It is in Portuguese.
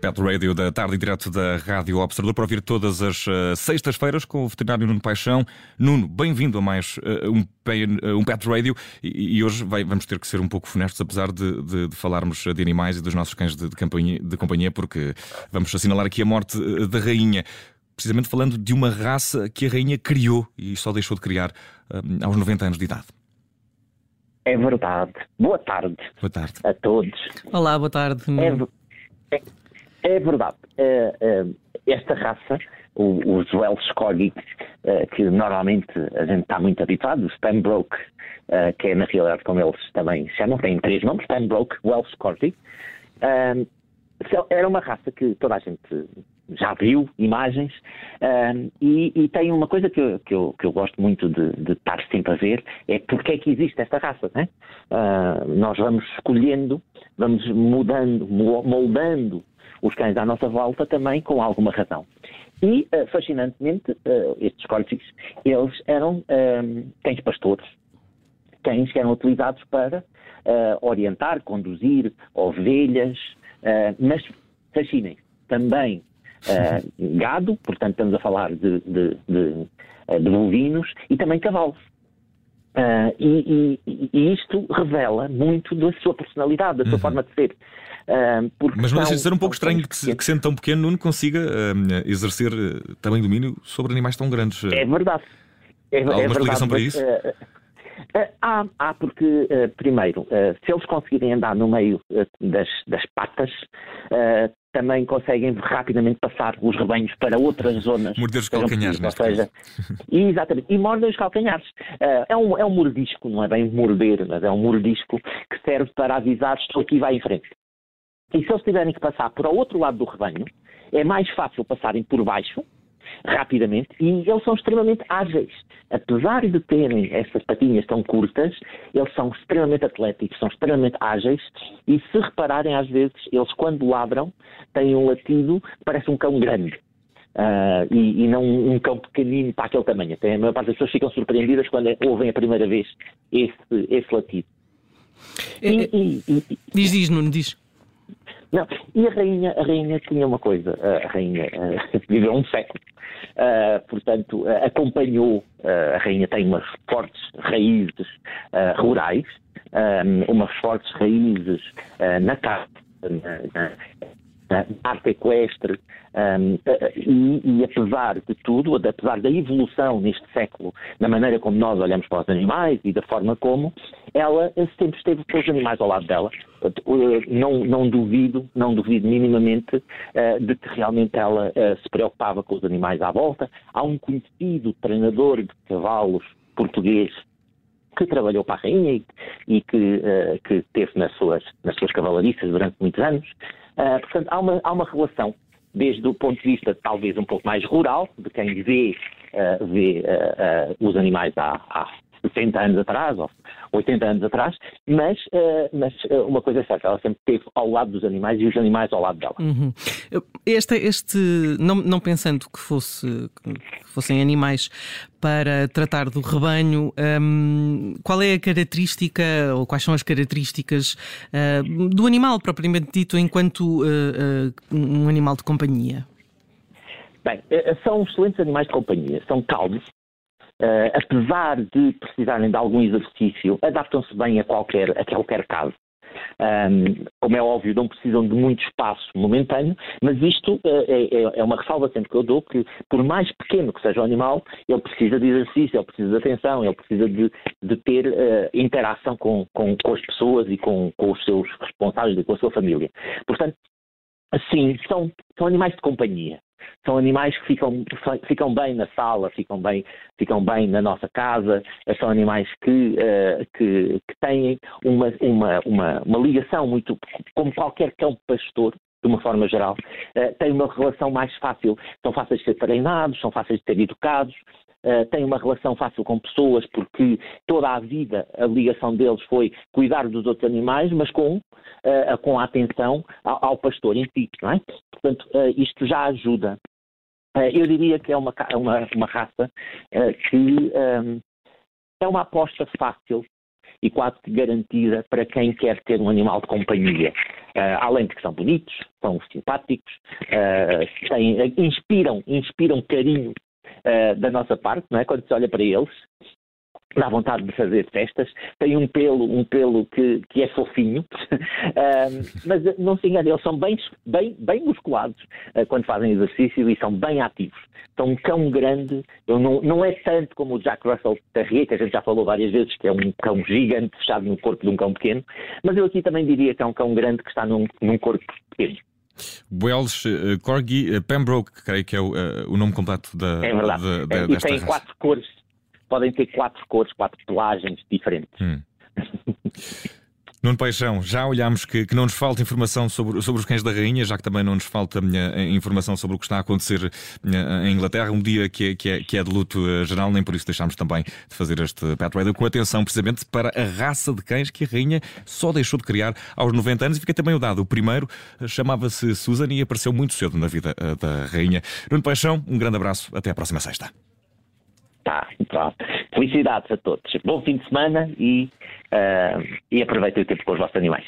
Pet Radio da tarde direto da Rádio Observador para ouvir todas as uh, sextas-feiras com o veterinário Nuno Paixão. Nuno, bem-vindo a mais uh, um, uh, um, Pet Radio e, e hoje vai, vamos ter que ser um pouco funestos, apesar de, de, de, falarmos de animais e dos nossos cães de, de, de companhia, porque vamos assinalar aqui a morte da rainha. Precisamente falando de uma raça que a rainha criou e só deixou de criar aos 90 anos de idade. É verdade. Boa tarde. Boa tarde. A todos. Olá, boa tarde. É, é, é verdade. Uh, uh, esta raça, os Welsh Corgi, uh, que normalmente a gente está muito habituado, o Pembroke, que é na realidade como eles também chamam, tem três nomes, Pembroke, Welsh Corgi, era uma raça que toda a gente já viu imagens e, e, tem uma coisa que eu, que eu, que eu gosto muito de, de, estar sempre a ver é porque é que existe esta raça. Né? Uh, nós vamos escolhendo, vamos mudando, moldando os cães à nossa volta também com alguma razão. E, uh, fascinantemente, uh, estes corgis, eles eram um, cães pastores, cães que eram utilizados para orientar, conduzir ovelhas, mas, fascinem, também gado, portanto estamos a falar de, de, de, de bovinos, e também cavalos. Uh, e, e, e, isto revela muito da sua personalidade, da sua uhum. forma de ser. Uh, Mas não deixa de ser um pouco estranho que, que, sendo tão pequeno, não consiga uh, exercer também domínio sobre animais tão grandes. É verdade. É, Há alguma é explicação para isso? há, há, porque, primeiro, se eles conseguirem andar no meio das, das patas, também conseguem rapidamente passar os rebanhos para outras zonas. Morder os calcanhares, ou seja, Exatamente, e mordem os calcanhares. É, um, é um mordisco, não é bem morder, mas é um mordisco que serve para avisar estou aqui vai em frente. E se eles tiverem que passar para o outro lado do rebanho, é mais fácil passarem por baixo, rapidamente e eles são extremamente ágeis. Apesar de terem essas patinhas tão curtas, eles são extremamente atléticos, são extremamente ágeis e se repararem às vezes, eles quando ladram têm um latido que parece um cão grande. Uh, e, e, não um cão pequenino para aquele tamanho. Até a maior parte das pessoas ficam surpreendidas quando ouvem a primeira vez esse, esse latido. É, e, é, e, e, diz, diz, Nuno, diz. Não, e a rainha, a rainha tinha uma coisa, a rainha uh, viveu um século, uh, portanto, uh, acompanhou, a rainha tem umas fortes raízes rurais, umas fortes raízes na casa, na, na, arte equestre, um, e, e, apesar de tudo, apesar da evolução neste século, na maneira como nós olhamos para os animais e da forma como, ela sempre esteve com os animais ao lado dela. Não, não duvido, não duvido minimamente uh, de que realmente ela uh, se preocupava com os animais à volta. Há um conhecido treinador de cavalos português que trabalhou para a rainha e, e que, uh, que teve nas suas, nas suas cavalariças durante muitos anos. Uh, portanto, há uma, há uma relação, desde o ponto de vista talvez um pouco mais rural, de quem vê, uh, vê os animais há, há 60 anos atrás, ou 80 anos atrás, mas, uh, mas uh, uma coisa é certa, ela sempre esteve ao lado dos animais e os animais ao lado dela. Uhum. Este, este não, não pensando que, fosse, que fossem animais para tratar do rebanho, um, qual é a característica ou quais são as características uh, do animal propriamente dito enquanto um animal de companhia? Bem, são excelentes animais de companhia, são calmos, Uh, apesar de precisarem de algum exercício, adaptam-se bem a qualquer, a qualquer caso. Um, como é óbvio, não precisam de muito espaço momentâneo, mas isto uh, é, é, uma ressalva sempre que eu dou, que por mais pequeno que seja o animal, ele precisa de exercício, ele precisa de atenção, ele precisa de, de ter uh, interação com, com, com, as pessoas e com, com, os seus responsáveis e com a sua família. Portanto, sim, são, são animais de companhia são animais que ficam, ficam bem na sala, ficam bem, ficam bem na nossa casa, são animais que, uh, que, que, têm uma, uma, uma, uma, ligação muito, como qualquer cão pastor, de uma forma geral, uh, têm uma relação mais fácil, são fáceis de ser treinados, são fáceis de ser educados, Uh, têm uma relação fácil com pessoas, porque toda a vida a ligação deles foi cuidar dos outros animais, mas com, uh, com a atenção ao, ao, pastor em si, não é? Portanto, isto já ajuda. eu diria que é uma, uma, uma raça que, um, ehm, é uma aposta fácil e quase garantida para quem quer ter um animal de companhia. Uh, além de que são bonitos, são simpáticos, uh, têm, inspiram, inspiram carinho uh, da nossa parte, não é? Quando se olha para eles, dá vontade de fazer festas, tem um pelo, um pelo que, que é fofinho, mas não se engane, eles são bem, bem, bem musculados uh, quando fazem exercício e são bem ativos. São um cão grande, não, não é tanto como o Jack Russell Terrier, que a gente já falou várias vezes, que é um cão gigante fechado no corpo de um cão pequeno, mas eu aqui também diria que é um cão grande que está num, num corpo pequeno. Welsh uh, Corgi uh, Pembroke, creio que é o, uh, o nome completo da, é verdade. Da, da, e tem raça. quatro cores podem ter quatro cores, quatro pelagens diferentes. Hum. Nuno Paixão, já olhámos que, que, não nos falta informação sobre, sobre os cães da rainha, já que também não nos falta uh, informação sobre o que está a acontecer uh, em Inglaterra, um dia que é, que é, que é de luto uh, geral, nem por isso deixámos também de fazer este Pet Radio com atenção precisamente para a raça de cães que a rainha só deixou de criar aos 90 anos e fica também o dado. O primeiro chamava-se Susan e apareceu muito cedo na vida da rainha. Nuno Paixão, um grande abraço, até à próxima sexta. Tá, pronto. Felicidades a todos. Bom fim de semana e, uh, e aproveitem o tempo com os vossos animais.